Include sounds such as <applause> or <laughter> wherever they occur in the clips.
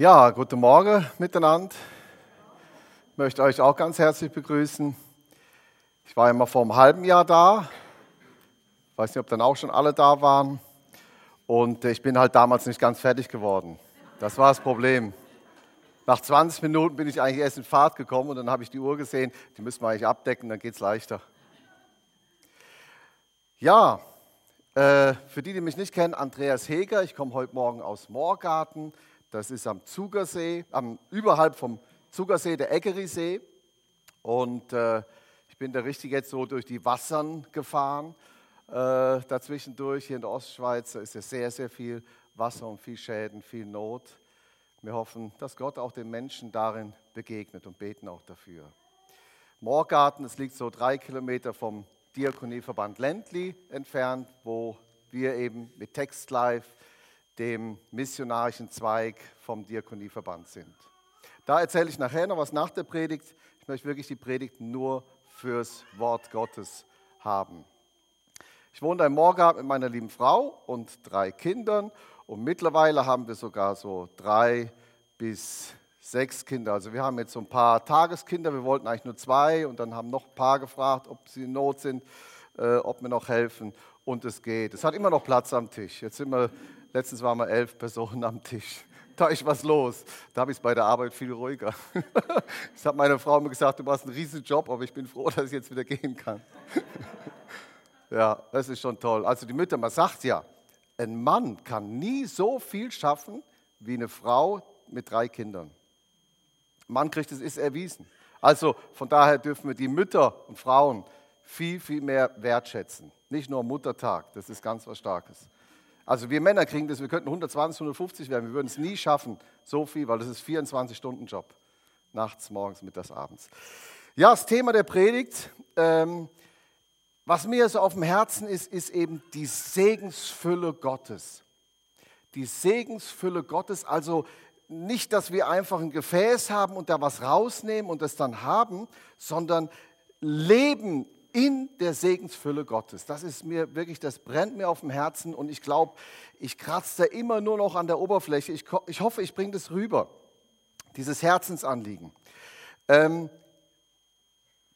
Ja, guten Morgen miteinander. Ich möchte euch auch ganz herzlich begrüßen. Ich war immer vor einem halben Jahr da. Ich weiß nicht, ob dann auch schon alle da waren. Und ich bin halt damals nicht ganz fertig geworden. Das war das Problem. Nach 20 Minuten bin ich eigentlich erst in Fahrt gekommen und dann habe ich die Uhr gesehen. Die müssen wir eigentlich abdecken, dann geht es leichter. Ja, äh, für die, die mich nicht kennen, Andreas Heger. Ich komme heute Morgen aus Moorgarten. Das ist am Zugersee, am, überhalb vom Zugersee, der Eckerisee. Und äh, ich bin da richtig jetzt so durch die Wassern gefahren. Äh, dazwischendurch hier in der Ostschweiz ist ja sehr, sehr viel Wasser und viel Schäden, viel Not. Wir hoffen, dass Gott auch den Menschen darin begegnet und beten auch dafür. Moorgarten, es liegt so drei Kilometer vom Diakonieverband Ländli entfernt, wo wir eben mit Text Live dem missionarischen Zweig vom Diakonieverband sind. Da erzähle ich nachher noch was nach der Predigt. Ich möchte wirklich die Predigt nur fürs Wort Gottes haben. Ich wohne in Morgab mit meiner lieben Frau und drei Kindern und mittlerweile haben wir sogar so drei bis sechs Kinder. Also wir haben jetzt so ein paar Tageskinder, wir wollten eigentlich nur zwei und dann haben noch ein paar gefragt, ob sie in Not sind, äh, ob wir noch helfen und es geht. Es hat immer noch Platz am Tisch. Jetzt sind wir Letztens waren wir elf Personen am Tisch. Da ist was los. Da habe ich es bei der Arbeit viel ruhiger. <laughs> Ich habe meiner Frau mir gesagt, du machst einen riesen Job, aber ich bin froh, dass ich jetzt wieder gehen kann. <laughs> Ja, das ist schon toll. Also die Mütter, man sagt ja, ein Mann kann nie so viel schaffen wie eine Frau mit drei Kindern. Ein Mann kriegt es, ist erwiesen. Also von daher dürfen wir die Mütter und Frauen viel, viel mehr wertschätzen. Nicht nur Muttertag, das ist ganz was Starkes. Also wir Männer kriegen das, wir könnten 120, 150 werden, wir würden es nie schaffen, so viel, weil das ist 24-Stunden-Job. Nachts, morgens, mittags, abends. Ja, das Thema der Predigt, ähm, was mir so auf dem Herzen ist, ist eben die Segensfülle Gottes. Die Segensfülle Gottes, also nicht, dass wir einfach ein Gefäß haben und da was rausnehmen und das dann haben, sondern Leben in der Segensfülle Gottes. Das ist mir wirklich, das brennt mir auf dem Herzen und ich glaube, ich kratze da immer nur noch an der Oberfläche. Ich, ich hoffe, ich bringe das rüber, dieses Herzensanliegen. Ähm,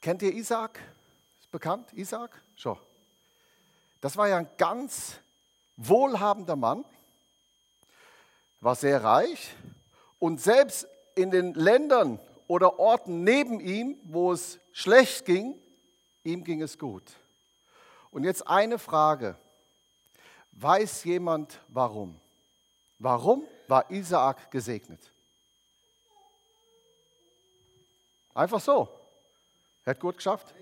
kennt ihr Isaac? Ist bekannt, Isaac? Schon. Das war ja ein ganz wohlhabender Mann, war sehr reich und selbst in den Ländern oder Orten neben ihm, wo es schlecht ging, ihm ging es gut. Und jetzt eine Frage. Weiß jemand warum? Warum war Isaak gesegnet? Einfach so. Er hat gut geschafft.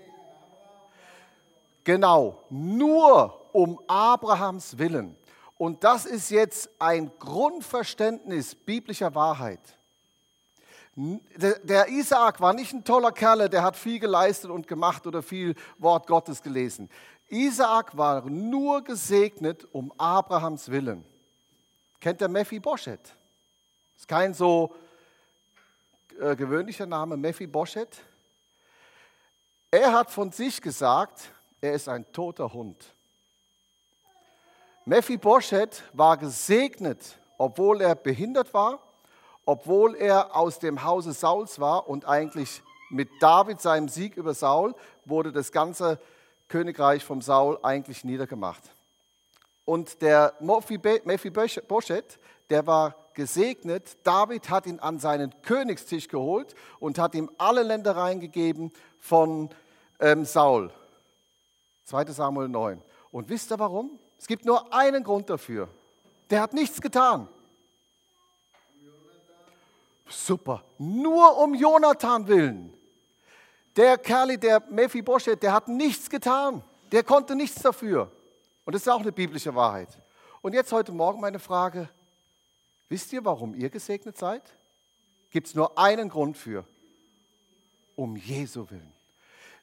Genau, nur um Abrahams Willen. Und das ist jetzt ein Grundverständnis biblischer Wahrheit. Der Isaak war nicht ein toller Kerl, der hat viel geleistet und gemacht oder viel Wort Gottes gelesen. Isaak war nur gesegnet um Abrahams Willen. Kennt der Mephibosheth? Ist kein so äh, gewöhnlicher Name, Mephibosheth. Er hat von sich gesagt, er ist ein toter Hund. Mephibosheth war gesegnet, obwohl er behindert war obwohl er aus dem Hause Sauls war und eigentlich mit David, seinem Sieg über Saul, wurde das ganze Königreich vom Saul eigentlich niedergemacht. Und der Mephibosheth, der war gesegnet. David hat ihn an seinen Königstisch geholt und hat ihm alle Ländereien gegeben von ähm, Saul. 2 Samuel 9. Und wisst ihr warum? Es gibt nur einen Grund dafür. Der hat nichts getan. Super. Nur um Jonathan willen. Der Kerl, der Mephibosheth, der hat nichts getan. Der konnte nichts dafür. Und das ist auch eine biblische Wahrheit. Und jetzt heute Morgen meine Frage. Wisst ihr, warum ihr gesegnet seid? Gibt es nur einen Grund für. Um Jesu willen.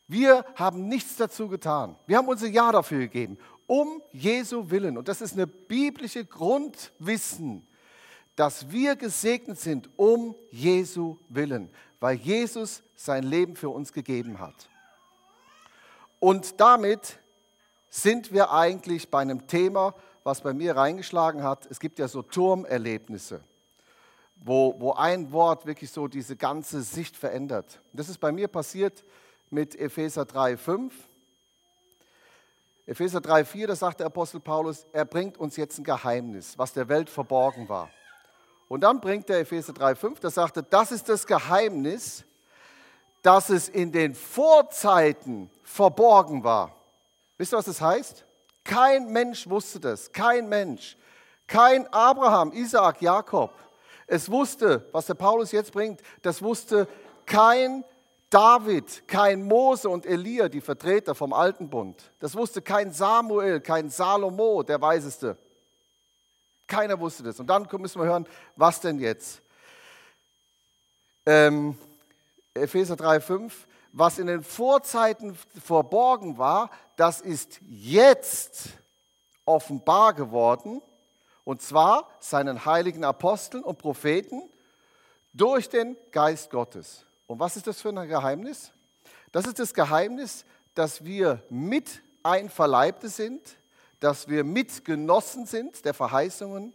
Wir haben nichts dazu getan. Wir haben unser Ja dafür gegeben. Um Jesu willen. Und das ist eine biblische Grundwissen dass wir gesegnet sind um Jesu willen, weil Jesus sein Leben für uns gegeben hat. Und damit sind wir eigentlich bei einem Thema, was bei mir reingeschlagen hat. Es gibt ja so Turmerlebnisse. wo, wo ein Wort wirklich so diese ganze Sicht verändert. Das ist bei mir passiert mit Epheser 3, 5. Epheser 3, 4, da sagt der Apostel Paulus, er bringt uns jetzt ein Geheimnis, was der Welt verborgen war. Und dann bringt der Epheser 3, 5, da sagt er, das ist das Geheimnis, dass es in den Vorzeiten verborgen war. Wisst ihr, was das heißt? Kein Mensch wusste das, kein Mensch. Kein Abraham, Isaak, Jakob. Es wusste, was der Paulus jetzt bringt, das wusste kein David, kein Mose und Elia, die Vertreter vom Alten Bund. Das wusste kein Samuel, kein Salomo, der Weiseste. Keiner wusste das. Und dann müssen wir hören, was denn jetzt? Ähm, Epheser 3,5, was in den Vorzeiten verborgen war, das ist jetzt offenbar geworden, und zwar seinen heiligen Aposteln und Propheten durch den Geist Gottes. Und was ist das für ein Geheimnis? Das ist das Geheimnis, dass wir mit Einverleibte sind, dass wir Mitgenossen sind der Verheißungen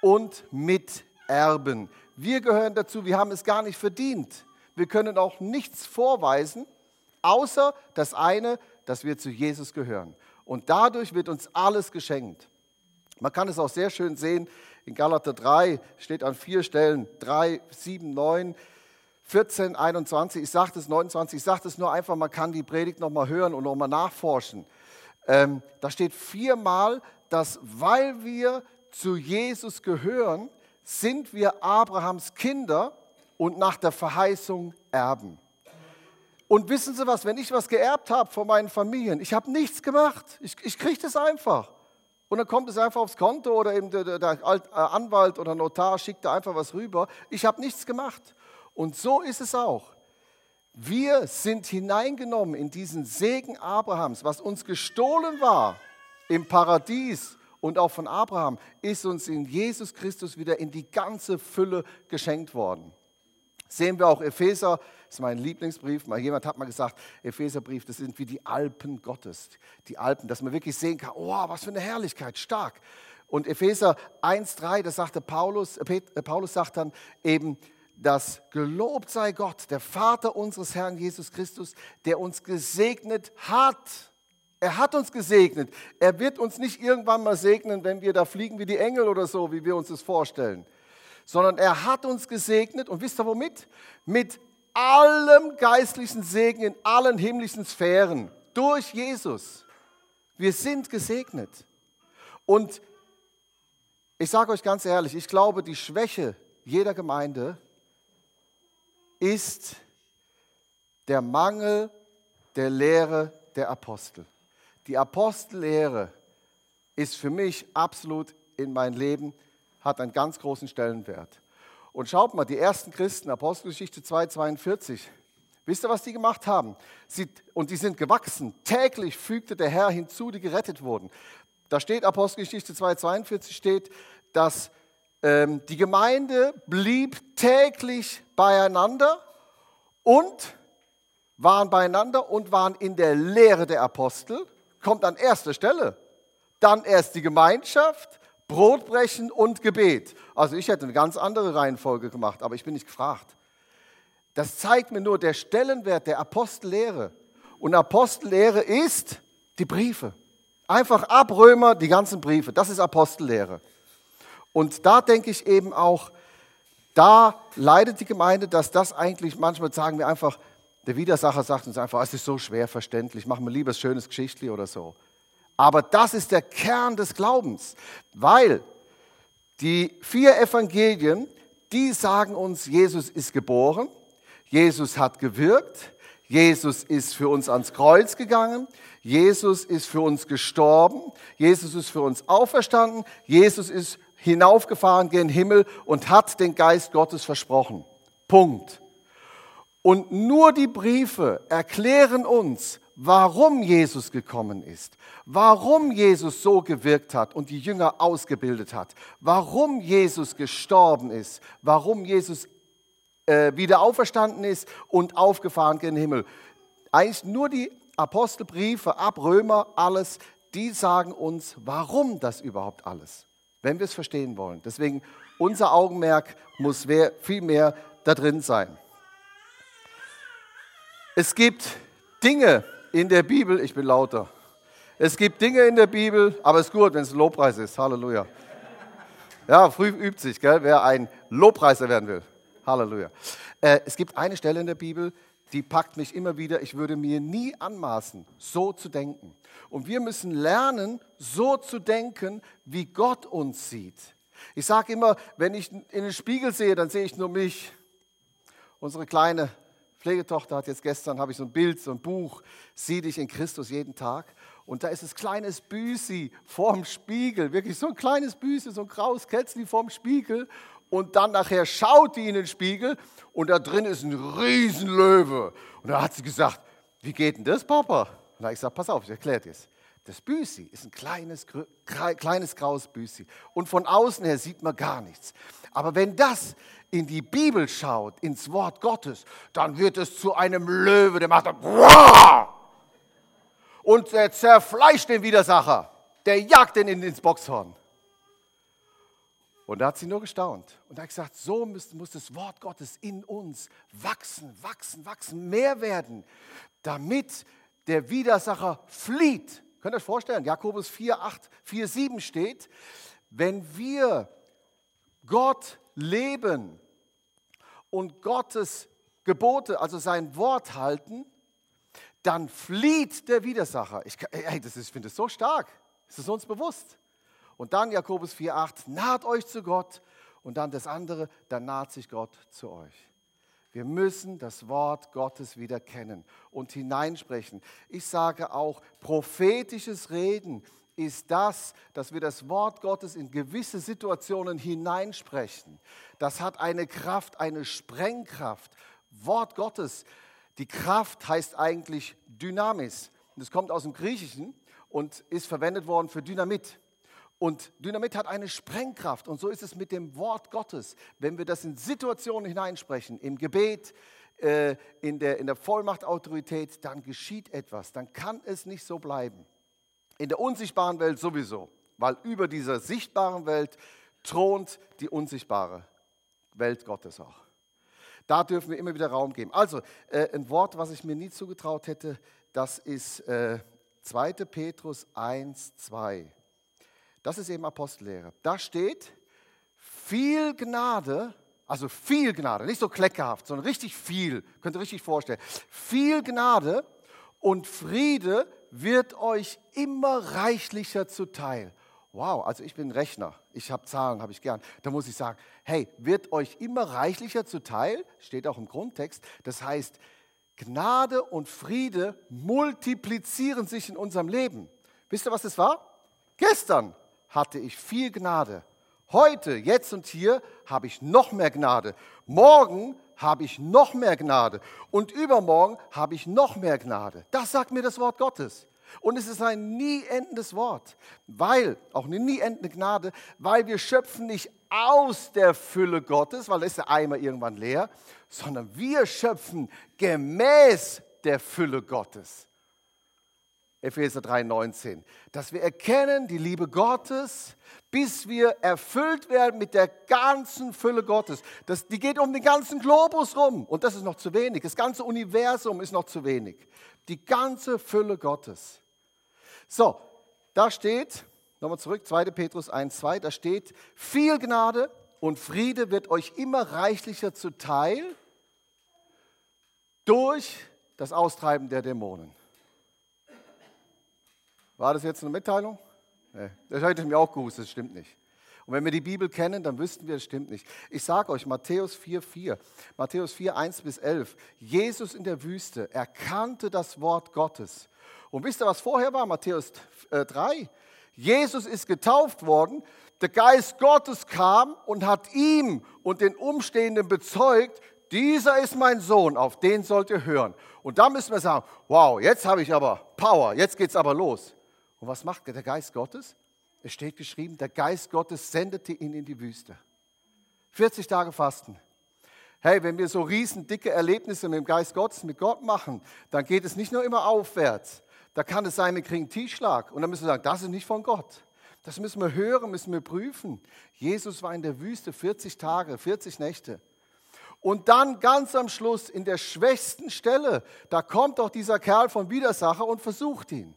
und Miterben. Wir gehören dazu, wir haben es gar nicht verdient. Wir können auch nichts vorweisen, außer das eine, dass wir zu Jesus gehören. Und dadurch wird uns alles geschenkt. Man kann es auch sehr schön sehen, in Galater 3 steht an vier Stellen, 3, 7, 9, 14, 21, ich sage das 29, ich sage das nur einfach, man kann die Predigt nochmal hören und nochmal nachforschen. Ähm, da steht viermal, dass weil wir zu Jesus gehören, sind wir Abrahams Kinder und nach der Verheißung erben. Und wissen Sie was, wenn ich was geerbt habe von meinen Familien, ich habe nichts gemacht, ich, ich kriege das einfach. Und dann kommt es einfach aufs Konto oder eben der, der äh, Anwalt oder Notar schickt da einfach was rüber. Ich habe nichts gemacht. Und so ist es auch. Wir sind hineingenommen in diesen Segen Abrahams, was uns gestohlen war im Paradies und auch von Abraham, ist uns in Jesus Christus wieder in die ganze Fülle geschenkt worden sehen wir auch Epheser, das ist mein Lieblingsbrief. Mal jemand hat mal gesagt, Epheserbrief, das sind wie die Alpen Gottes. Die Alpen, dass man wirklich sehen kann, oh, was für eine Herrlichkeit, stark. Und Epheser 1,3, das sagte Paulus, äh, Paulus sagt dann eben, dass gelobt sei Gott, der Vater unseres Herrn Jesus Christus, der uns gesegnet hat. Er hat uns gesegnet. Er wird uns nicht irgendwann mal segnen, wenn wir da fliegen wie die Engel oder so, wie wir uns das vorstellen sondern er hat uns gesegnet und wisst ihr womit? Mit allem geistlichen Segen in allen himmlischen Sphären durch Jesus. Wir sind gesegnet. Und ich sage euch ganz ehrlich, ich glaube, die Schwäche jeder Gemeinde ist der Mangel der Lehre der Apostel. Die Apostellehre ist für mich absolut in mein Leben hat einen ganz großen Stellenwert. Und schaut mal, die ersten Christen, Apostelgeschichte 2,42, wisst ihr, was die gemacht haben? Sie, und die sind gewachsen. Täglich fügte der Herr hinzu, die gerettet wurden. Da steht Apostelgeschichte 2,42 steht, dass die Gemeinde blieb täglich beieinander und waren beieinander und waren in der Lehre der Apostel. Kommt an erster Stelle. Dann erst die Gemeinschaft, Brotbrechen und Gebet. Also ich hätte eine ganz andere Reihenfolge gemacht, aber ich bin nicht gefragt. Das zeigt mir nur der Stellenwert der Apostellehre. Und Apostellehre ist die Briefe. Einfach ab Römer die ganzen Briefe. Das ist Apostellehre. Und da denke ich eben auch, da leidet die Gemeinde, dass das eigentlich, manchmal sagen wir einfach, der Widersacher sagt uns einfach, es ist so schwer verständlich, machen wir lieber ein schönes Geschichtli oder so. Aber das ist der Kern des Glaubens, weil die vier Evangelien, die sagen uns, Jesus ist geboren, Jesus hat gewirkt, Jesus ist für uns ans Kreuz gegangen, Jesus ist für uns gestorben, Jesus ist für uns auferstanden, Jesus ist hinaufgefahren gen Himmel und hat den Geist Gottes versprochen. Punkt. Und nur die Briefe erklären uns, warum Jesus gekommen ist, warum Jesus so gewirkt hat und die Jünger ausgebildet hat, warum Jesus gestorben ist, warum Jesus äh, wieder auferstanden ist und aufgefahren den Himmel. Eigentlich nur die Apostelbriefe ab Römer, alles, die sagen uns, warum das überhaupt alles. Wenn wir es verstehen wollen. Deswegen, unser Augenmerk muss viel mehr da drin sein. Es gibt Dinge in der Bibel, ich bin lauter. Es gibt Dinge in der Bibel, aber es ist gut, wenn es ein Lobpreis ist. Halleluja. Ja, früh übt sich, gell, wer ein Lobpreiser werden will. Halleluja. Äh, es gibt eine Stelle in der Bibel, die packt mich immer wieder. Ich würde mir nie anmaßen, so zu denken. Und wir müssen lernen, so zu denken, wie Gott uns sieht. Ich sage immer, wenn ich in den Spiegel sehe, dann sehe ich nur mich. Unsere kleine Pflegetochter hat jetzt gestern, habe ich so ein Bild, so ein Buch, sieh dich in Christus jeden Tag. Und da ist das kleines Büsi vorm Spiegel, wirklich so ein kleines Büsi, so ein graues Kätzchen vorm Spiegel. Und dann nachher schaut die in den Spiegel und da drin ist ein Riesenlöwe. Und da hat sie gesagt, wie geht denn das, Papa? Und ich gesagt, pass auf, ich erkläre dir es. Das Büsi ist ein kleines, kleines graues Büsi. Und von außen her sieht man gar nichts. Aber wenn das in die Bibel schaut, ins Wort Gottes, dann wird es zu einem Löwe, der macht dann und er zerfleischt den Widersacher. Der jagt ihn ins Boxhorn. Und da hat sie nur gestaunt. Und hat gesagt, so muss, muss das Wort Gottes in uns wachsen, wachsen, wachsen, mehr werden, damit der Widersacher flieht. Könnt ihr euch vorstellen, Jakobus 4, 8, 4, 7 steht, wenn wir Gott leben und Gottes Gebote, also sein Wort halten, dann flieht der Widersacher. Ich, ich finde es so stark. Ist es uns bewusst? Und dann Jakobus 4,8, naht euch zu Gott. Und dann das andere, dann naht sich Gott zu euch. Wir müssen das Wort Gottes wieder kennen und hineinsprechen. Ich sage auch, prophetisches Reden ist das, dass wir das Wort Gottes in gewisse Situationen hineinsprechen. Das hat eine Kraft, eine Sprengkraft. Wort Gottes, die Kraft heißt eigentlich Dynamis. Das kommt aus dem Griechischen und ist verwendet worden für Dynamit. Und Dynamit hat eine Sprengkraft. Und so ist es mit dem Wort Gottes. Wenn wir das in Situationen hineinsprechen, im Gebet, äh, in der, in der Vollmachtautorität, dann geschieht etwas. Dann kann es nicht so bleiben. In der unsichtbaren Welt sowieso, weil über dieser sichtbaren Welt thront die unsichtbare Welt Gottes auch. Da dürfen wir immer wieder Raum geben. Also, äh, ein Wort, was ich mir nie zugetraut hätte, das ist äh, 2. Petrus 1, 2. Das ist eben Apostellehre. Da steht, viel Gnade, also viel Gnade, nicht so kleckerhaft, sondern richtig viel, könnt ihr richtig vorstellen. Viel Gnade und Friede wird euch immer reichlicher zuteil. Wow, also ich bin Rechner, ich habe Zahlen, habe ich gern. Da muss ich sagen, hey, wird euch immer reichlicher zuteil, steht auch im Grundtext. Das heißt, Gnade und Friede multiplizieren sich in unserem Leben. Wisst ihr, was das war? Gestern hatte ich viel Gnade. Heute, jetzt und hier habe ich noch mehr Gnade. Morgen habe ich noch mehr Gnade. Und übermorgen habe ich noch mehr Gnade. Das sagt mir das Wort Gottes. Und es ist ein nie endendes Wort, weil, auch eine nie endende Gnade, weil wir schöpfen nicht aus der Fülle Gottes, weil da ist der Eimer irgendwann leer, sondern wir schöpfen gemäß der Fülle Gottes. Epheser 3,19. Dass wir erkennen die Liebe Gottes, bis wir erfüllt werden mit der ganzen Fülle Gottes. Das, die geht um den ganzen Globus rum und das ist noch zu wenig. Das ganze Universum ist noch zu wenig. Die ganze Fülle Gottes. So, da steht, nochmal zurück, 2. Petrus 1,2, da steht, viel Gnade und Friede wird euch immer reichlicher zuteil durch das Austreiben der Dämonen. War das jetzt eine Mitteilung? Nee, das hätte ich mir auch gewusst, das stimmt nicht. Und wenn wir die Bibel kennen, dann wüssten wir, das stimmt nicht. Ich sage euch, Matthäus 4, 4, Matthäus 4, 1 bis 11, Jesus in der Wüste erkannte das Wort Gottes. Und wisst ihr, was vorher war? Matthäus 3. Äh, Jesus ist getauft worden, der Geist Gottes kam und hat ihm und den Umstehenden bezeugt, dieser ist mein Sohn, auf den sollt ihr hören. Und da müssen wir sagen, wow, jetzt habe ich aber Power, jetzt geht es aber los. Und was macht der Geist Gottes? Es steht geschrieben, der Geist Gottes sendete ihn in die Wüste. 40 Tage Fasten. Hey, wenn wir so riesen dicke Erlebnisse mit dem Geist Gottes, mit Gott machen, dann geht es nicht nur immer aufwärts. Da kann es sein, wir kriegen einen Tiefschlag und dann müssen wir sagen, das ist nicht von Gott. Das müssen wir hören, müssen wir prüfen. Jesus war in der Wüste 40 Tage, 40 Nächte. Und dann ganz am Schluss, in der schwächsten Stelle, da kommt doch dieser Kerl vom Widersacher und versucht ihn.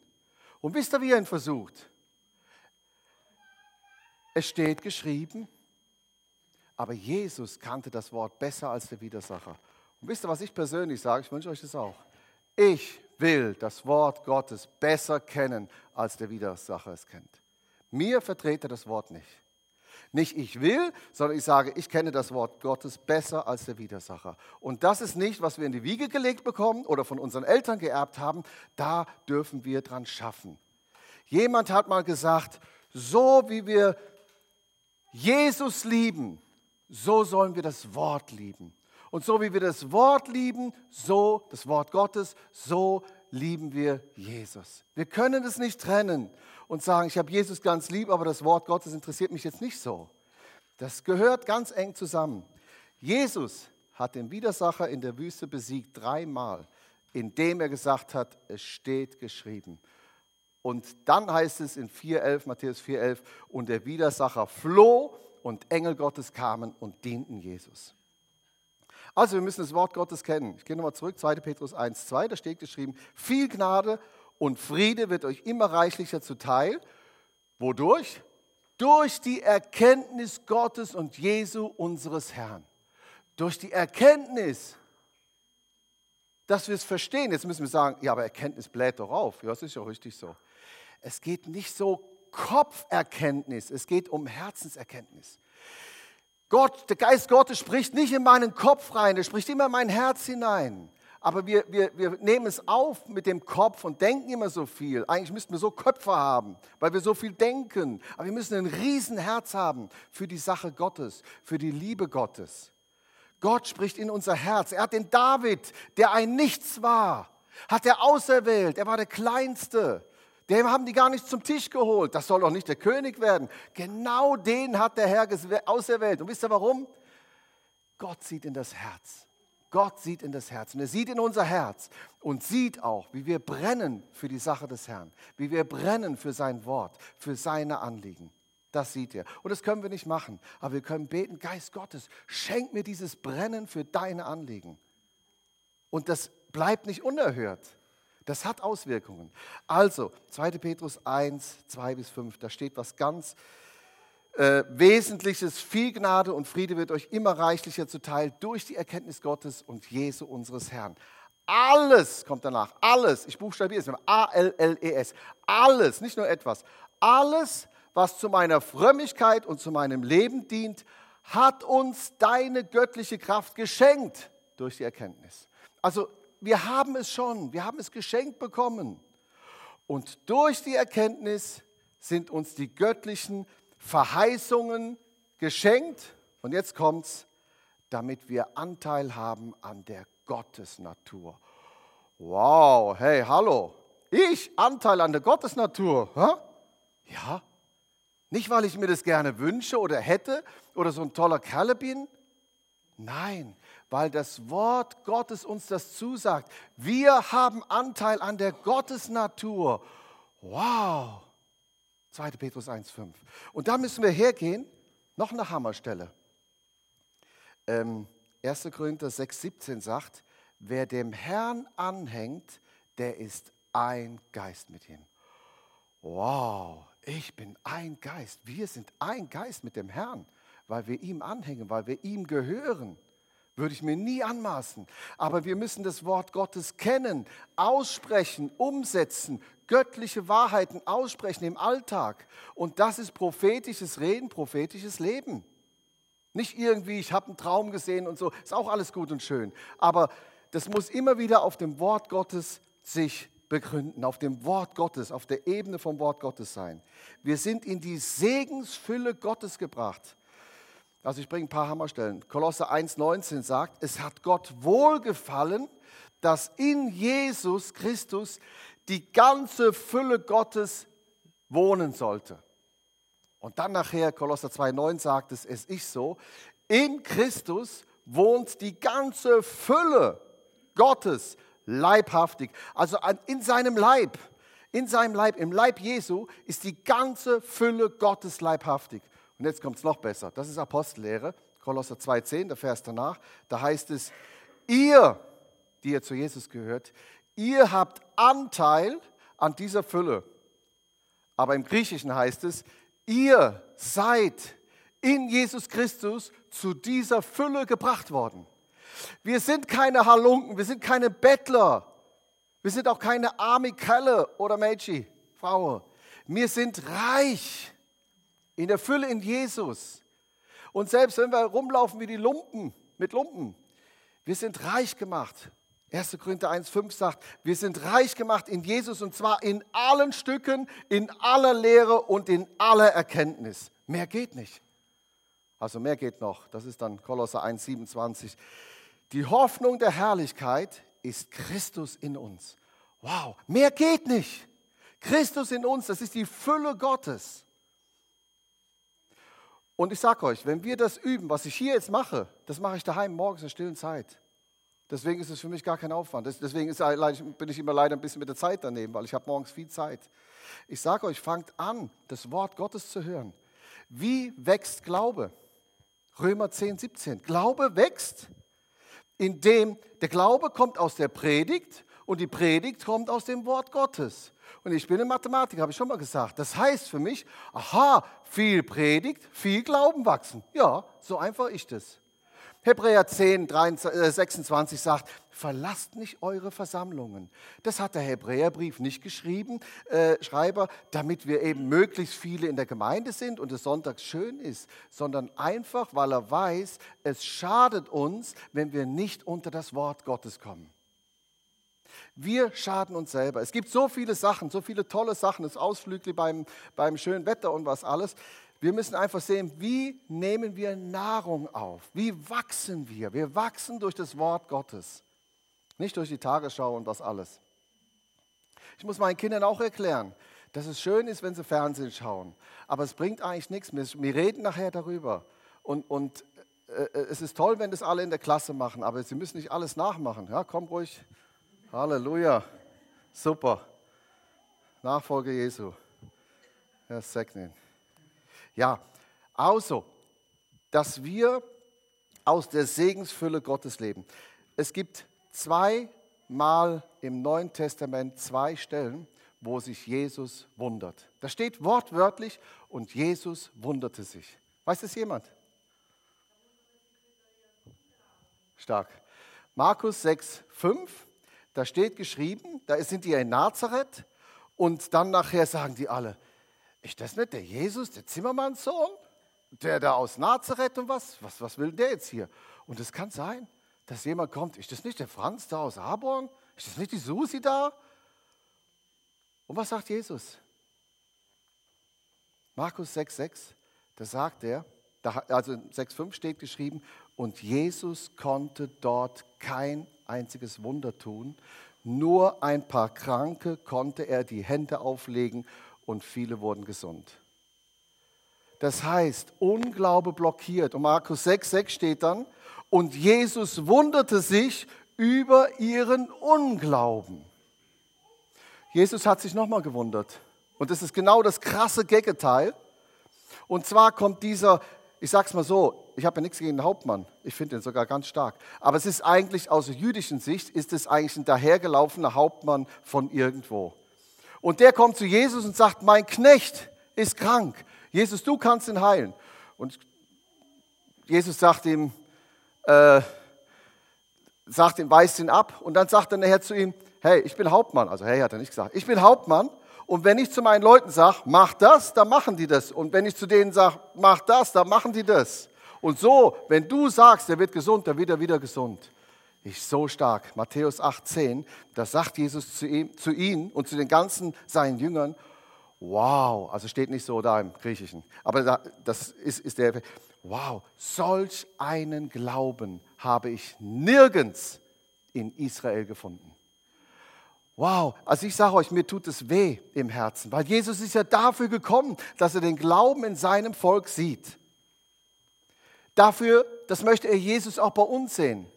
Und wisst ihr, wie er ihn versucht? Es steht geschrieben, aber Jesus kannte das Wort besser als der Widersacher. Und wisst ihr, was ich persönlich sage? Ich wünsche euch das auch. Ich will das Wort Gottes besser kennen, als der Widersacher es kennt. Mir vertrete das Wort nicht. Nicht ich will, sondern ich sage, ich kenne das Wort Gottes besser als der Widersacher. Und das ist nicht, was wir in die Wiege gelegt bekommen oder von unseren Eltern geerbt haben. Da dürfen wir dran schaffen. Jemand hat mal gesagt, so wie wir Jesus lieben, so sollen wir das Wort lieben. Und so wie wir das Wort lieben, so das Wort Gottes, so lieben wir Jesus. Wir können es nicht trennen und sagen, ich habe Jesus ganz lieb, aber das Wort Gottes interessiert mich jetzt nicht so. Das gehört ganz eng zusammen. Jesus hat den Widersacher in der Wüste besiegt dreimal, indem er gesagt hat, es steht geschrieben. Und dann heißt es in 4.11, Matthäus 4.11, und der Widersacher floh und Engel Gottes kamen und dienten Jesus. Also wir müssen das Wort Gottes kennen. Ich gehe nochmal zurück, 2. Petrus 1, 2, da steht geschrieben, viel Gnade und Friede wird euch immer reichlicher zuteil. Wodurch? Durch die Erkenntnis Gottes und Jesu unseres Herrn. Durch die Erkenntnis, dass wir es verstehen. Jetzt müssen wir sagen, ja, aber Erkenntnis bläht doch auf. Ja, das ist ja richtig so. Es geht nicht so Kopferkenntnis, es geht um Herzenserkenntnis. Gott, der Geist Gottes spricht nicht in meinen Kopf rein, er spricht immer in mein Herz hinein. Aber wir, wir, wir nehmen es auf mit dem Kopf und denken immer so viel. Eigentlich müssten wir so Köpfe haben, weil wir so viel denken. Aber wir müssen ein Riesenherz haben für die Sache Gottes, für die Liebe Gottes. Gott spricht in unser Herz. Er hat den David, der ein Nichts war, hat er auserwählt. Er war der Kleinste. Dem haben die gar nicht zum Tisch geholt. Das soll doch nicht der König werden. Genau den hat der Herr auserwählt. Und wisst ihr warum? Gott sieht in das Herz. Gott sieht in das Herz und er sieht in unser Herz und sieht auch, wie wir brennen für die Sache des Herrn, wie wir brennen für sein Wort, für seine Anliegen. Das sieht er. Und das können wir nicht machen, aber wir können beten, Geist Gottes, schenk mir dieses Brennen für deine Anliegen. Und das bleibt nicht unerhört. Das hat Auswirkungen. Also, 2. Petrus 1, 2 bis 5, da steht was ganz Wesentliches. Viel Gnade und Friede wird euch immer reichlicher zuteil durch die Erkenntnis Gottes und Jesu unseres Herrn. Alles kommt danach, alles, ich buchstabiere es, A-L-L-E-S, alles, nicht nur etwas, alles, was zu meiner Frömmigkeit und zu meinem Leben dient, hat uns deine göttliche Kraft geschenkt durch die Erkenntnis. Also wir haben es schon, wir haben es geschenkt bekommen. Und durch die Erkenntnis sind uns die göttlichen Verheißungen geschenkt. Und jetzt kommt's, damit wir Anteil haben an der Gottesnatur. Wow, hey, hallo. Ich Anteil an der Gottesnatur. Hä? Ja, nicht weil ich mir das gerne wünsche oder hätte oder so ein toller Kerle bin. Nein, weil das Wort Gottes uns das zusagt. Wir haben Anteil an der Gottesnatur. Wow. 2. Petrus 1,5. Und da müssen wir hergehen, noch eine Hammerstelle. Ähm, 1. Korinther 6,17 sagt, wer dem Herrn anhängt, der ist ein Geist mit ihm. Wow, ich bin ein Geist. Wir sind ein Geist mit dem Herrn, weil wir ihm anhängen, weil wir ihm gehören. Würde ich mir nie anmaßen. Aber wir müssen das Wort Gottes kennen, aussprechen, umsetzen, göttliche Wahrheiten aussprechen im Alltag. Und das ist prophetisches Reden, prophetisches Leben. Nicht irgendwie, ich habe einen Traum gesehen und so, ist auch alles gut und schön. Aber das muss immer wieder auf dem Wort Gottes sich begründen, auf dem Wort Gottes, auf der Ebene vom Wort Gottes sein. Wir sind in die Segensfülle Gottes gebracht. Also ich bringe ein paar Hammerstellen. Kolosse 1,19 sagt, es hat Gott wohlgefallen, dass in Jesus Christus die ganze Fülle Gottes wohnen sollte. Und dann nachher, Kolosser 2,9 sagt es, es ist so, in Christus wohnt die ganze Fülle Gottes leibhaftig, also in seinem Leib In seinem Leib, im Leib Jesu, ist die ganze Fülle Gottes leibhaftig. Und jetzt kommt es noch besser. Das ist Apostellehre, Kolosser 2,10, der Vers danach. Da heißt es, ihr, die ihr zu Jesus gehört, ihr habt Anteil an dieser Fülle. Aber im Griechischen heißt es, ihr seid in Jesus Christus zu dieser Fülle gebracht worden. Wir sind keine Halunken, wir sind keine Bettler, wir sind auch keine arme Kerle oder Mädchen, Frau. Wir sind reich in der Fülle in Jesus. Und selbst wenn wir rumlaufen wie die Lumpen, mit Lumpen, wir sind reich gemacht. 1. Korinther 1,5 sagt, wir sind reich gemacht in Jesus und zwar in allen Stücken, in aller Lehre und in aller Erkenntnis. Mehr geht nicht. Also mehr geht noch. Das ist dann Kolosser 1,27. Die Hoffnung der Herrlichkeit ist Christus in uns. Wow, mehr geht nicht. Christus in uns, das ist die Fülle Gottes. Und ich sage euch, wenn wir das üben, was ich hier jetzt mache, das mache ich daheim morgens in stillen Zeit. Deswegen ist es für mich gar kein Aufwand. Deswegen bin ich immer leider ein bisschen mit der Zeit daneben, weil ich habe morgens viel Zeit. Ich sage euch, fangt an, das Wort Gottes zu hören. Wie wächst Glaube? Römer 10, 17. Glaube wächst, indem der Glaube kommt aus der Predigt und die Predigt kommt aus dem Wort Gottes. Und ich bin in Mathematik, habe ich schon mal gesagt. Das heißt für mich, aha, viel Predigt, viel Glauben wachsen. Ja, so einfach ist es. Hebräer 10, 26 sagt, verlasst nicht eure Versammlungen. Das hat der Hebräerbrief nicht geschrieben, äh, Schreiber, damit wir eben möglichst viele in der Gemeinde sind und es sonntags schön ist, sondern einfach, weil er weiß, es schadet uns, wenn wir nicht unter das Wort Gottes kommen. Wir schaden uns selber. Es gibt so viele Sachen, so viele tolle Sachen, das Ausflügel beim, beim schönen Wetter und was alles. Wir müssen einfach sehen, wie nehmen wir Nahrung auf? Wie wachsen wir? Wir wachsen durch das Wort Gottes, nicht durch die Tagesschau und was alles. Ich muss meinen Kindern auch erklären, dass es schön ist, wenn sie Fernsehen schauen. Aber es bringt eigentlich nichts. Wir reden nachher darüber. Und, und äh, äh, es ist toll, wenn das alle in der Klasse machen, aber sie müssen nicht alles nachmachen. Ja, komm ruhig. Halleluja. Super. Nachfolge Jesu. Herr segnen. Ja, also, dass wir aus der Segensfülle Gottes leben. Es gibt zweimal im Neuen Testament zwei Stellen, wo sich Jesus wundert. Da steht wortwörtlich, und Jesus wunderte sich. Weiß das jemand? Stark. Markus 6, 5, da steht geschrieben, da sind die in Nazareth und dann nachher sagen die alle, ist das nicht der Jesus, der Zimmermannssohn? Der da aus Nazareth und was? Was, was will der jetzt hier? Und es kann sein, dass jemand kommt. Ist das nicht der Franz da aus Aborn? Ist das nicht die Susi da? Und was sagt Jesus? Markus 6,6, da sagt er, also 6,5 steht geschrieben, und Jesus konnte dort kein einziges Wunder tun, nur ein paar Kranke konnte er die Hände auflegen und viele wurden gesund. Das heißt, Unglaube blockiert. Und Markus 6, 6 steht dann, und Jesus wunderte sich über ihren Unglauben. Jesus hat sich nochmal gewundert. Und das ist genau das krasse Gegenteil. Und zwar kommt dieser, ich sag's mal so, ich habe ja nichts gegen den Hauptmann, ich finde ihn sogar ganz stark. Aber es ist eigentlich aus jüdischen Sicht, ist es eigentlich ein dahergelaufener Hauptmann von irgendwo. Und der kommt zu Jesus und sagt, mein Knecht ist krank. Jesus, du kannst ihn heilen. Und Jesus sagt ihm, äh, sagt ihm, weist ihn ab. Und dann sagt er nachher zu ihm, hey, ich bin Hauptmann. Also hey, hat er nicht gesagt. Ich bin Hauptmann. Und wenn ich zu meinen Leuten sage, mach das, dann machen die das. Und wenn ich zu denen sage, mach das, dann machen die das. Und so, wenn du sagst, der wird gesund, dann wird er wieder gesund ist so stark. Matthäus 18, da sagt Jesus zu, ihm, zu ihnen und zu den ganzen seinen Jüngern, wow, also steht nicht so da im Griechischen, aber da, das ist, ist der, wow, solch einen Glauben habe ich nirgends in Israel gefunden. Wow, also ich sage euch, mir tut es weh im Herzen, weil Jesus ist ja dafür gekommen, dass er den Glauben in seinem Volk sieht. Dafür, das möchte er Jesus auch bei uns sehen.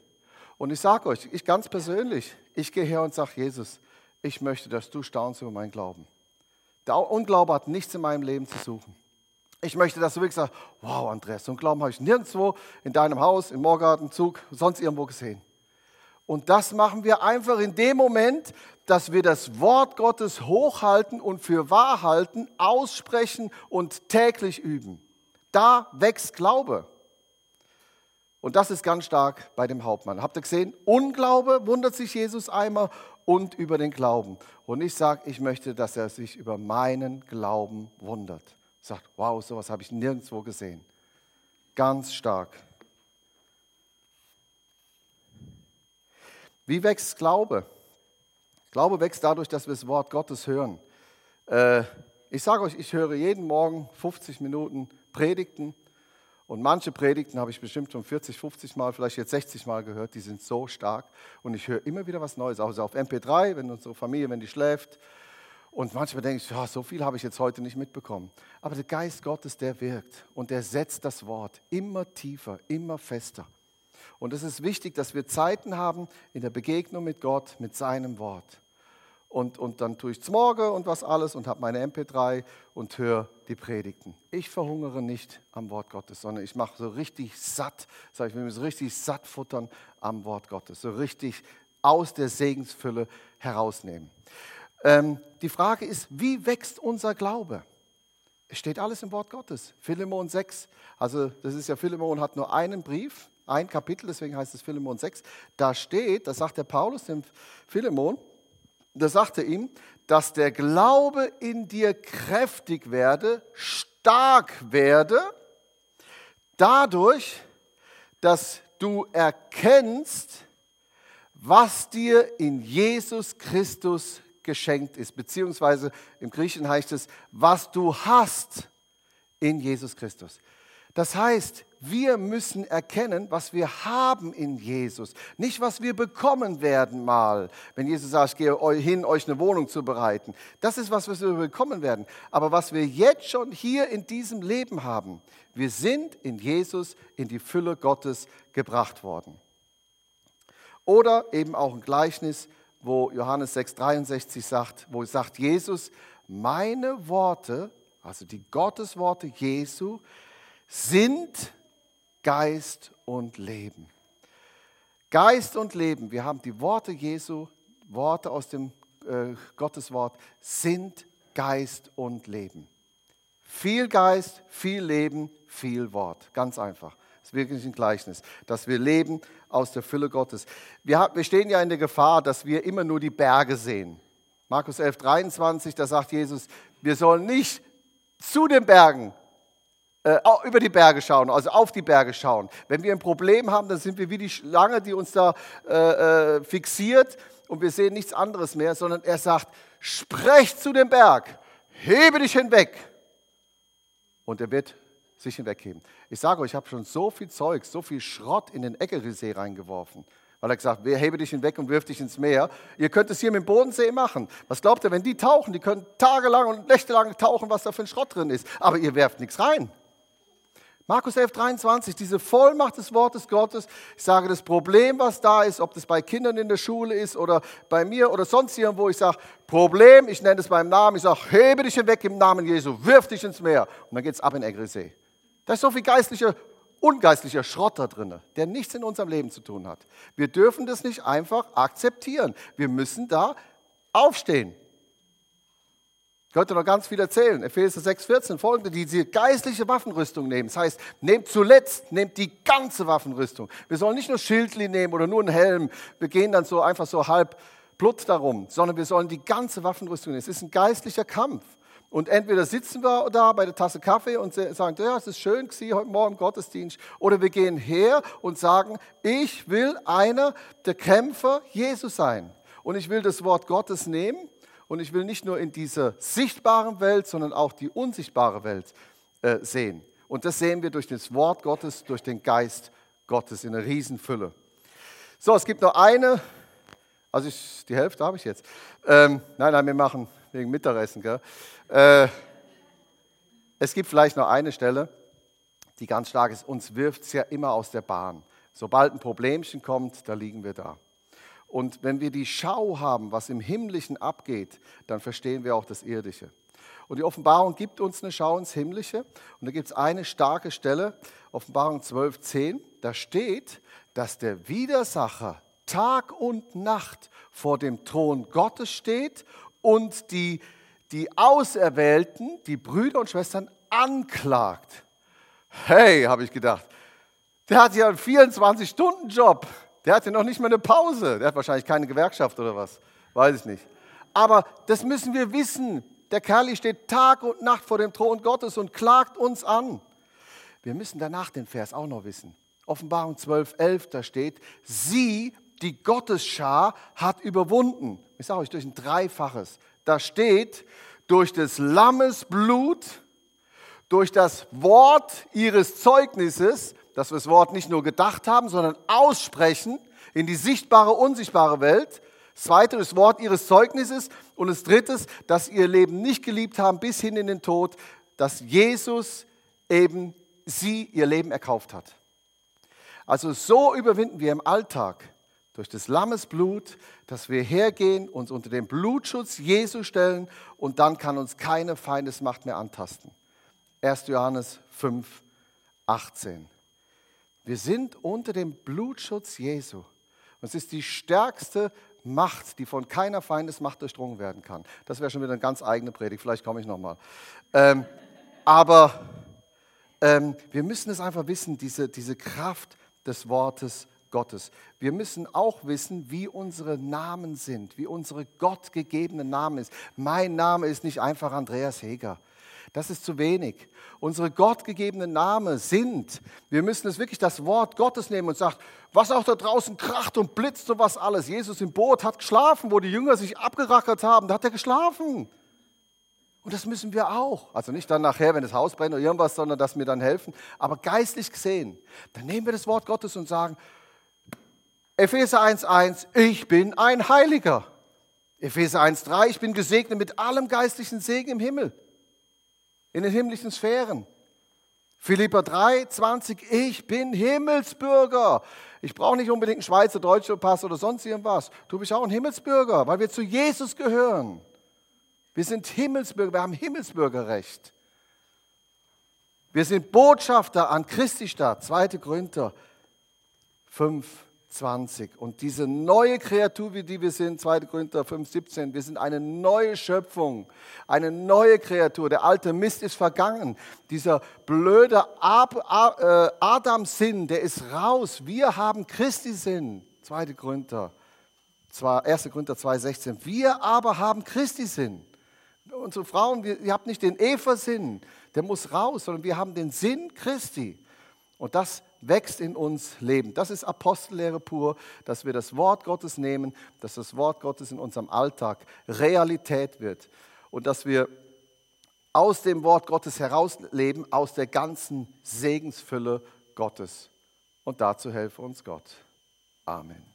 Und ich sage euch, ich ganz persönlich, ich gehe her und sage, Jesus, ich möchte, dass du staunst über meinen Glauben. Der Unglaube hat nichts in meinem Leben zu suchen. Ich möchte, dass du wirklich sagst, wow, Andreas, so einen Glauben habe ich nirgendwo in deinem Haus, im Morgarten, Zug, sonst irgendwo gesehen. Und das machen wir einfach in dem Moment, dass wir das Wort Gottes hochhalten und für wahr halten, aussprechen und täglich üben. Da wächst Glaube. Und das ist ganz stark bei dem Hauptmann. Habt ihr gesehen? Unglaube wundert sich Jesus einmal und über den Glauben. Und ich sage, ich möchte, dass er sich über meinen Glauben wundert. Sagt, wow, sowas habe ich nirgendwo gesehen. Ganz stark. Wie wächst Glaube? Glaube wächst dadurch, dass wir das Wort Gottes hören. Äh, ich sage euch, ich höre jeden Morgen 50 Minuten Predigten und manche Predigten habe ich bestimmt schon 40, 50 Mal, vielleicht jetzt 60 Mal gehört, die sind so stark. Und ich höre immer wieder was Neues, also auf MP3, wenn unsere Familie, wenn die schläft. Und manchmal denke ich, ja, so viel habe ich jetzt heute nicht mitbekommen. Aber der Geist Gottes, der wirkt und der setzt das Wort immer tiefer, immer fester. Und es ist wichtig, dass wir Zeiten haben in der Begegnung mit Gott, mit seinem Wort und, und dann tue ich Morgen und was alles und habe meine MP3 und höre die Predigten. Ich verhungere nicht am Wort Gottes, sondern ich mache so richtig satt, sage ich, mich so richtig satt futtern am Wort Gottes, so richtig aus der Segensfülle herausnehmen. Ähm, die Frage ist, wie wächst unser Glaube? Es steht alles im Wort Gottes. Philemon 6, also das ist ja, Philemon hat nur einen Brief, ein Kapitel, deswegen heißt es Philemon 6. Da steht, da sagt der Paulus dem Philemon, da sagte ihm, dass der Glaube in dir kräftig werde, stark werde, dadurch, dass du erkennst, was dir in Jesus Christus geschenkt ist, beziehungsweise im Griechischen heißt es, was du hast in Jesus Christus. Das heißt, wir müssen erkennen, was wir haben in Jesus, nicht was wir bekommen werden mal. Wenn Jesus sagt, ich gehe hin, euch eine Wohnung zu bereiten. Das ist was, was wir bekommen werden. Aber was wir jetzt schon hier in diesem Leben haben, wir sind in Jesus in die Fülle Gottes gebracht worden. Oder eben auch ein Gleichnis, wo Johannes 6,63 sagt, wo sagt Jesus, meine Worte, also die Gottesworte Jesu, sind Geist und Leben. Geist und Leben, wir haben die Worte Jesu, Worte aus dem äh, Gotteswort, sind Geist und Leben. Viel Geist, viel Leben, viel Wort. Ganz einfach. Das ist wirklich ein Gleichnis, dass wir leben aus der Fülle Gottes. Wir, wir stehen ja in der Gefahr, dass wir immer nur die Berge sehen. Markus 11, 23, da sagt Jesus, wir sollen nicht zu den Bergen äh, über die Berge schauen, also auf die Berge schauen. Wenn wir ein Problem haben, dann sind wir wie die Schlange, die uns da äh, äh, fixiert und wir sehen nichts anderes mehr, sondern er sagt, sprecht zu dem Berg, hebe dich hinweg. Und er wird sich hinwegheben. Ich sage euch, ich habe schon so viel Zeug, so viel Schrott in den Eckerisee reingeworfen. Weil er gesagt, wer hebe dich hinweg und wirf dich ins Meer. Ihr könnt es hier mit dem Bodensee machen. Was glaubt ihr, wenn die tauchen, die können tagelang und nächtelang tauchen, was da für ein Schrott drin ist. Aber ihr werft nichts rein. Markus 11, 23, diese Vollmacht des Wortes Gottes. Ich sage, das Problem, was da ist, ob das bei Kindern in der Schule ist oder bei mir oder sonst irgendwo, ich sage, Problem, ich nenne es beim Namen, ich sage, hebe dich hinweg im Namen Jesu, wirf dich ins Meer. Und dann geht es ab in Egrisee. Da ist so viel geistlicher, ungeistlicher Schrott da drin, der nichts in unserem Leben zu tun hat. Wir dürfen das nicht einfach akzeptieren. Wir müssen da aufstehen. Ich könnte noch ganz viel erzählen. Epheser 6,14 folgende, die diese geistliche Waffenrüstung nehmen. Das heißt, nehmt zuletzt, nehmt die ganze Waffenrüstung. Wir sollen nicht nur Schildli nehmen oder nur einen Helm. Wir gehen dann so einfach so halb Blut darum, sondern wir sollen die ganze Waffenrüstung nehmen. Es ist ein geistlicher Kampf. Und entweder sitzen wir da bei der Tasse Kaffee und sagen, ja, es ist schön Sie heute Morgen im Gottesdienst. Oder wir gehen her und sagen, ich will einer der Kämpfer Jesus sein. Und ich will das Wort Gottes nehmen und ich will nicht nur in dieser sichtbaren Welt, sondern auch die unsichtbare Welt äh, sehen. Und das sehen wir durch das Wort Gottes, durch den Geist Gottes in einer Riesenfülle. So, es gibt noch eine, also ich, die Hälfte habe ich jetzt. Ähm, nein, nein, wir machen wegen Mittagessen. Gell? Äh, es gibt vielleicht noch eine Stelle, die ganz stark ist. Uns wirft es ja immer aus der Bahn. Sobald ein Problemchen kommt, da liegen wir da. Und wenn wir die Schau haben, was im Himmlischen abgeht, dann verstehen wir auch das Irdische. Und die Offenbarung gibt uns eine Schau ins Himmlische. Und da gibt es eine starke Stelle, Offenbarung 12, 10. Da steht, dass der Widersacher Tag und Nacht vor dem Thron Gottes steht und die, die Auserwählten, die Brüder und Schwestern, anklagt. Hey, habe ich gedacht, der hat ja einen 24-Stunden-Job. Der hat ja noch nicht mal eine Pause. Der hat wahrscheinlich keine Gewerkschaft oder was. Weiß ich nicht. Aber das müssen wir wissen. Der Kerl steht Tag und Nacht vor dem Thron Gottes und klagt uns an. Wir müssen danach den Vers auch noch wissen. Offenbarung 12, 11, da steht, sie, die Gottesschar, hat überwunden. Ich sage euch durch ein Dreifaches. Da steht, durch des Lammes Blut, durch das Wort ihres Zeugnisses, dass wir das Wort nicht nur gedacht haben, sondern aussprechen in die sichtbare, unsichtbare Welt, das zweite, das Wort ihres Zeugnisses. Und das dritte, dass ihr Leben nicht geliebt haben bis hin in den Tod, dass Jesus eben sie ihr Leben erkauft hat. Also so überwinden wir im Alltag durch das Lammesblut, dass wir hergehen, uns unter den Blutschutz Jesu stellen und dann kann uns keine Feindesmacht mehr antasten. 1. Johannes 5, 18. Wir sind unter dem Blutschutz Jesu. Und es ist die stärkste Macht, die von keiner Feindesmacht durchdrungen werden kann. Das wäre schon wieder eine ganz eigene Predigt, vielleicht komme ich nochmal. Ähm, aber ähm, wir müssen es einfach wissen, diese, diese Kraft des Wortes Gottes. Wir müssen auch wissen, wie unsere Namen sind, wie unsere gottgegebenen Namen ist. Mein Name ist nicht einfach Andreas Heger. Das ist zu wenig. Unsere gottgegebenen Namen sind, wir müssen es wirklich das Wort Gottes nehmen und sagen, was auch da draußen kracht und blitzt und was alles. Jesus im Boot hat geschlafen, wo die Jünger sich abgerackert haben, da hat er geschlafen. Und das müssen wir auch. Also nicht dann nachher, wenn das Haus brennt oder irgendwas, sondern dass wir dann helfen. Aber geistlich gesehen, dann nehmen wir das Wort Gottes und sagen, Epheser 1.1, ich bin ein Heiliger. Epheser 1.3, ich bin gesegnet mit allem geistlichen Segen im Himmel in den himmlischen Sphären. Philippa 3, 20, ich bin Himmelsbürger. Ich brauche nicht unbedingt einen Schweizer, deutscher Pass oder sonst irgendwas. Du bist auch ein Himmelsbürger, weil wir zu Jesus gehören. Wir sind Himmelsbürger, wir haben Himmelsbürgerrecht. Wir sind Botschafter an Christi Stadt, 2. Korinther 5, 20. Und diese neue Kreatur, wie die wir sind, 2. Korinther 5, 17, wir sind eine neue Schöpfung, eine neue Kreatur. Der alte Mist ist vergangen. Dieser blöde äh, Adam-Sinn, der ist raus. Wir haben Christi-Sinn, 2. Korinther, 1. Korinther 2, 16. Wir aber haben Christi-Sinn. Unsere Frauen, ihr habt nicht den Eva-Sinn, der muss raus, sondern wir haben den Sinn Christi. Und das wächst in uns Leben. Das ist Apostellehre pur, dass wir das Wort Gottes nehmen, dass das Wort Gottes in unserem Alltag Realität wird und dass wir aus dem Wort Gottes herausleben, aus der ganzen Segensfülle Gottes. Und dazu helfe uns Gott. Amen.